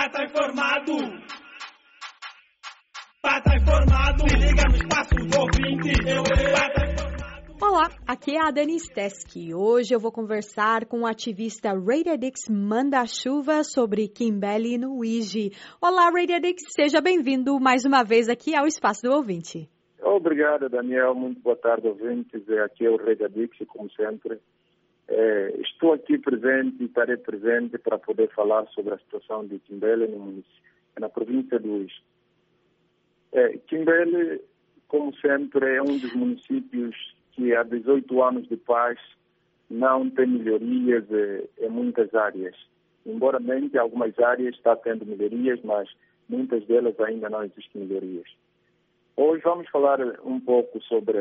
Pata informado. Pata informado. Se liga no espaço do ouvinte. Eu, pata informado. Olá, aqui é a Dani Steski. Hoje eu vou conversar com o ativista Radiadix Manda Chuva sobre Kimbelly no Ouija. Olá, Radiadix, seja bem-vindo mais uma vez aqui ao Espaço do Ouvinte. Obrigado, Daniel. Muito boa tarde, ouvintes. Aqui é o Radiadix, como sempre. É, estou aqui presente e estarei presente para poder falar sobre a situação de Kimbele no na província do Uís. É, Kimbele, como sempre, é um dos municípios que há 18 anos de paz não tem melhorias é, em muitas áreas. Embora mente algumas áreas está tendo melhorias, mas muitas delas ainda não existem melhorias. Hoje vamos falar um pouco sobre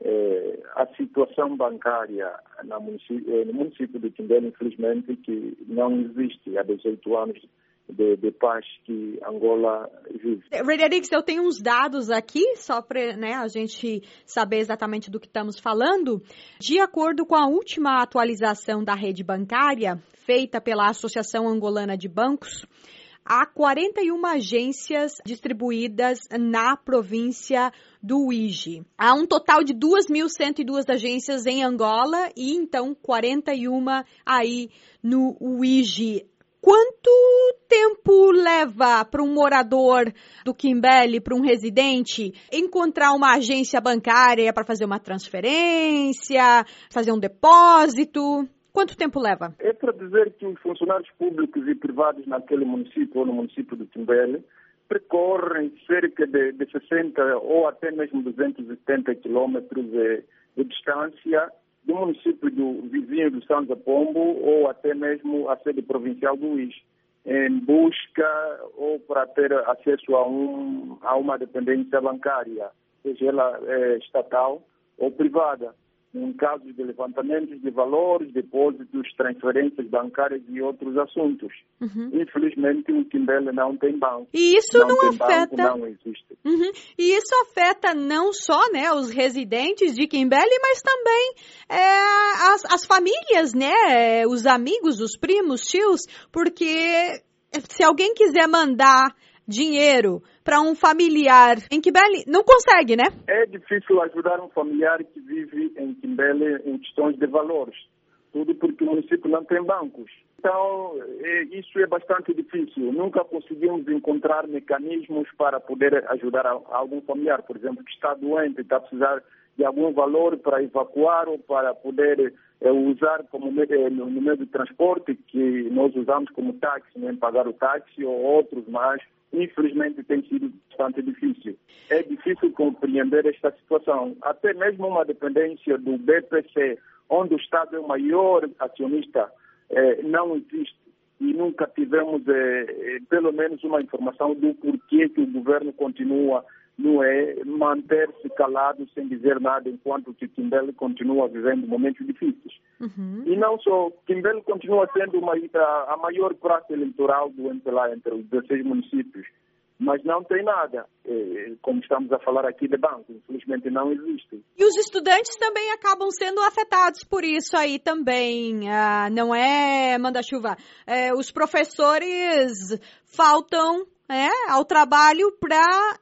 eh, a situação bancária município, eh, no município de Tindela, infelizmente, que não existe há 18 anos de, de paz que Angola vive. Rededix, eu tenho uns dados aqui, só para né, a gente saber exatamente do que estamos falando. De acordo com a última atualização da rede bancária, feita pela Associação Angolana de Bancos, há 41 agências distribuídas na província do Uigi. Há um total de 2.102 agências em Angola e então 41 aí no Uigi. Quanto tempo leva para um morador do Kimbele, para um residente, encontrar uma agência bancária para fazer uma transferência, fazer um depósito? Quanto tempo leva? É para dizer que os funcionários públicos e privados naquele município ou no município do Timbele percorrem cerca de, de 60 ou até mesmo 270 quilômetros de, de, distância do município do vizinho do Santo Pombo ou até mesmo a sede provincial do Luís, em busca ou para ter acesso a, um, a uma dependência bancária, seja ela é, estatal ou privada em casos de levantamentos de valores, depósitos, transferências bancárias e outros assuntos. Uhum. Infelizmente, o Kimbele não tem banco. E isso não, não afeta. Banco, não existe. Uhum. E isso afeta não só né, os residentes de Kimbele, mas também é, as, as famílias, né? Os amigos, os primos, tios, porque se alguém quiser mandar dinheiro para um familiar em Kimbele, não consegue, né? É difícil ajudar um familiar que vive em Kimbele em questões de valores. Tudo porque o município não tem bancos. Então, é, isso é bastante difícil. Nunca conseguimos encontrar mecanismos para poder ajudar algum familiar, por exemplo, que está doente está a precisar de algum valor para evacuar ou para poder é, usar como meio, no meio de transporte que nós usamos como táxi, né, pagar o táxi ou outros mais infelizmente tem sido bastante difícil. É difícil compreender esta situação. Até mesmo uma dependência do BPC, onde o Estado é o maior acionista, eh, não existe. E nunca tivemos, eh, pelo menos, uma informação do porquê que o governo continua não é manter-se calado sem dizer nada enquanto que Kimbele continua vivendo momentos difíceis. Uhum. E não só, Kimbele continua sendo uma, a, maior praça eleitoral do MPLA entre os 16 municípios, mas não tem nada, é, como estamos a falar aqui de banco, infelizmente não existe. E os estudantes também acabam sendo afetados por isso aí também, ah, não é, Manda-Chuva? É, os professores faltam é, ao trabalho para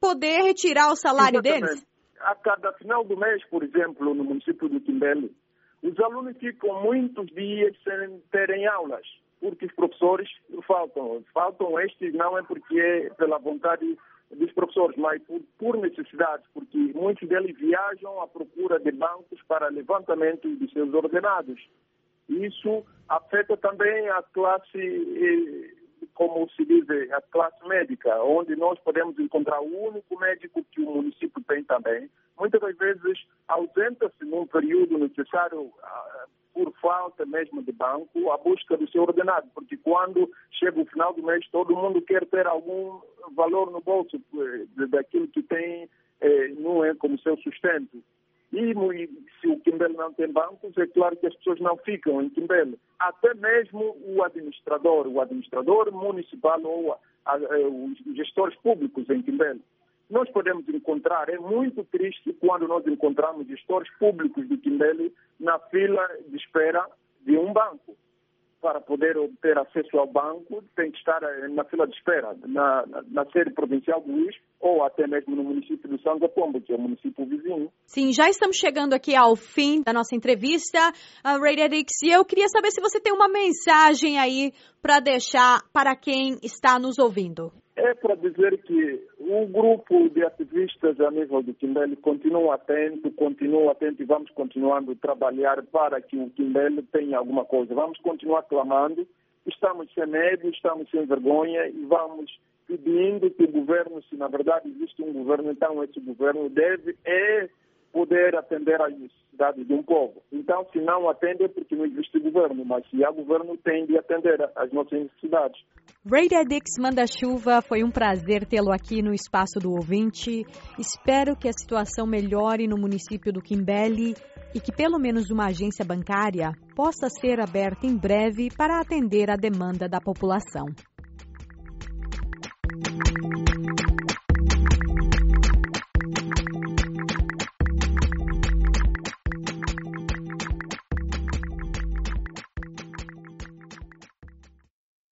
poder retirar o salário Exatamente. deles? A cada final do mês, por exemplo, no município do Timbele, os alunos ficam muitos dias sem terem aulas, porque os professores faltam. Faltam estes não é porque é pela vontade dos professores, mas por, por necessidade, porque muitos deles viajam à procura de bancos para levantamento dos seus ordenados. Isso afeta também a classe eh, como se diz, a classe médica, onde nós podemos encontrar o único médico que o município tem também. Muitas das vezes ausenta-se num período necessário ah, por falta mesmo de banco, a busca do seu ordenado, porque quando chega o final do mês, todo mundo quer ter algum valor no bolso eh, daquilo que tem, eh, não é como seu sustento. E se o Kimbele não tem bancos, é claro que as pessoas não ficam em Kimbele. Até mesmo o administrador, o administrador municipal ou a, a, os gestores públicos em Kimbele. Nós podemos encontrar, é muito triste quando nós encontramos gestores públicos de Kimbele na fila de espera de um banco. Para poder obter acesso ao banco tem que estar eh, na fila de espera, na, na, na sede provincial do Luís ou até mesmo no município do São Pombo, que é o município vizinho. Sim, já estamos chegando aqui ao fim da nossa entrevista, uh, Radedix, e eu queria saber se você tem uma mensagem aí para deixar para quem está nos ouvindo. É para dizer que o grupo de ativistas a nível do Quimbele continua atento, continua atento e vamos continuando a trabalhar para que o Quimbele tenha alguma coisa. Vamos continuar clamando, estamos sem medo, estamos sem vergonha e vamos pedindo que o governo, se na verdade existe um governo, então esse governo deve é poder atender às necessidades de um povo. Então, se não atende é porque não existe governo, mas se há governo, tem de atender às nossas necessidades. Ray Dix Manda-Chuva, foi um prazer tê-lo aqui no Espaço do Ouvinte. Espero que a situação melhore no município do Quimbele e que pelo menos uma agência bancária possa ser aberta em breve para atender a demanda da população.